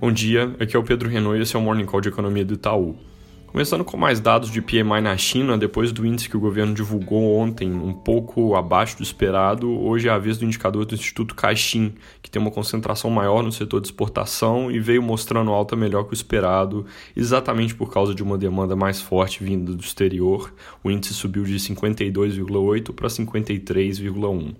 Bom dia, aqui é o Pedro Renault e esse é o Morning Call de Economia do Itaú. Começando com mais dados de PMI na China, depois do índice que o governo divulgou ontem, um pouco abaixo do esperado, hoje é a vez do indicador do Instituto Caixin, que tem uma concentração maior no setor de exportação e veio mostrando alta melhor que o esperado, exatamente por causa de uma demanda mais forte vinda do exterior. O índice subiu de 52,8 para 53,1.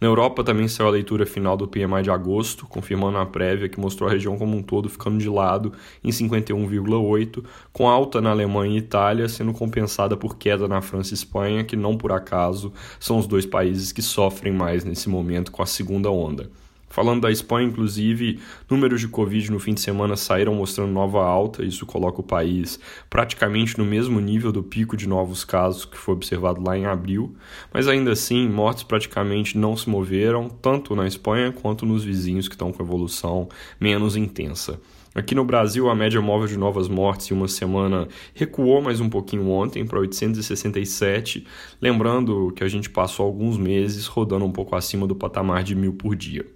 Na Europa também saiu a leitura final do PMI de agosto, confirmando a prévia que mostrou a região como um todo ficando de lado em 51,8, com alta na Alemanha e Itália sendo compensada por queda na França e Espanha, que não por acaso são os dois países que sofrem mais nesse momento com a segunda onda. Falando da Espanha, inclusive, números de Covid no fim de semana saíram mostrando nova alta, isso coloca o país praticamente no mesmo nível do pico de novos casos que foi observado lá em abril, mas ainda assim, mortes praticamente não se moveram, tanto na Espanha quanto nos vizinhos que estão com evolução menos intensa. Aqui no Brasil, a média móvel de novas mortes em uma semana recuou mais um pouquinho ontem para 867, lembrando que a gente passou alguns meses rodando um pouco acima do patamar de mil por dia.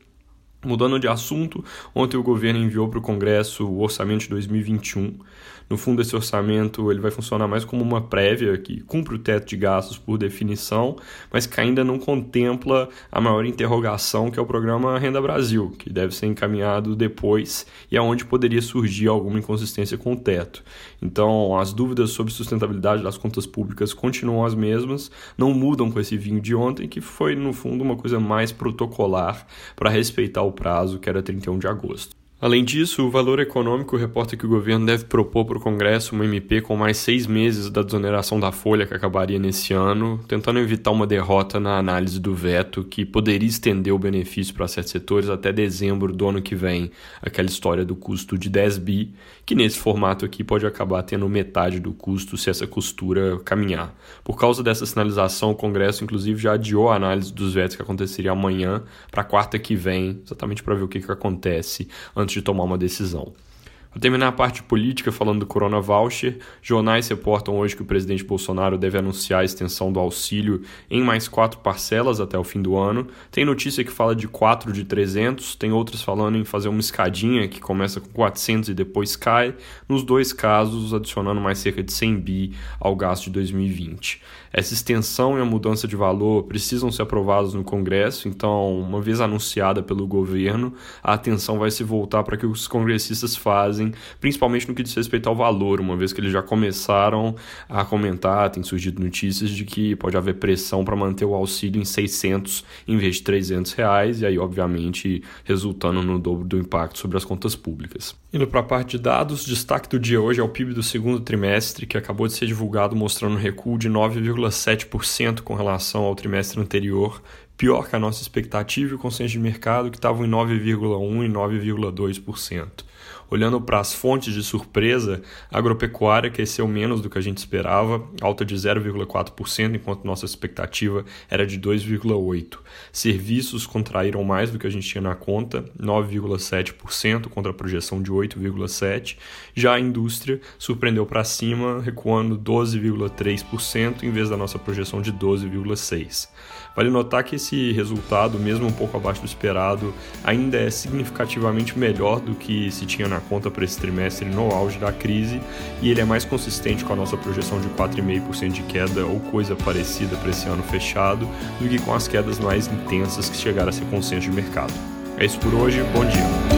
Mudando de assunto, ontem o governo enviou para o Congresso o orçamento de 2021. No fundo, esse orçamento ele vai funcionar mais como uma prévia que cumpre o teto de gastos por definição, mas que ainda não contempla a maior interrogação que é o programa Renda Brasil, que deve ser encaminhado depois e é onde poderia surgir alguma inconsistência com o teto. Então, as dúvidas sobre sustentabilidade das contas públicas continuam as mesmas, não mudam com esse vinho de ontem, que foi no fundo uma coisa mais protocolar para respeitar o prazo que era 31 de agosto. Além disso, o Valor Econômico reporta que o governo deve propor para o Congresso uma MP com mais seis meses da desoneração da folha que acabaria nesse ano, tentando evitar uma derrota na análise do veto que poderia estender o benefício para certos setores até dezembro do ano que vem, aquela história do custo de 10 bi, que nesse formato aqui pode acabar tendo metade do custo se essa costura caminhar. Por causa dessa sinalização, o Congresso inclusive já adiou a análise dos vetos que aconteceria amanhã para quarta que vem, exatamente para ver o que, que acontece antes de tomar uma decisão. Para terminar a parte política, falando do Corona Voucher, jornais reportam hoje que o presidente Bolsonaro deve anunciar a extensão do auxílio em mais quatro parcelas até o fim do ano. Tem notícia que fala de 4 de 300, tem outras falando em fazer uma escadinha que começa com 400 e depois cai. Nos dois casos, adicionando mais cerca de 100 bi ao gasto de 2020. Essa extensão e a mudança de valor precisam ser aprovados no Congresso, então, uma vez anunciada pelo governo, a atenção vai se voltar para que os congressistas fazem fazem, principalmente no que diz respeito ao valor, uma vez que eles já começaram a comentar, tem surgido notícias de que pode haver pressão para manter o auxílio em 600 em vez de 300 reais, e aí, obviamente, resultando no dobro do impacto sobre as contas públicas. Indo para a parte de dados, destaque do dia hoje é o PIB do segundo trimestre, que acabou de ser divulgado mostrando um recuo de 9,7% com relação ao trimestre anterior, pior que a nossa expectativa e o consenso de mercado, que estavam em 9,1% e 9,2%. Olhando para as fontes de surpresa, a agropecuária cresceu menos do que a gente esperava, alta de 0,4%, enquanto nossa expectativa era de 2,8%. Serviços contraíram mais do que a gente tinha na conta, 9,7% contra a projeção de 8,7%. Já a indústria surpreendeu para cima, recuando 12,3% em vez da nossa projeção de 12,6%. Vale notar que esse resultado, mesmo um pouco abaixo do esperado, ainda é significativamente melhor do que se tinha na conta para esse trimestre no auge da crise e ele é mais consistente com a nossa projeção de 4,5% de queda ou coisa parecida para esse ano fechado do que com as quedas mais intensas que chegaram a ser consenso de mercado. É isso por hoje, bom dia.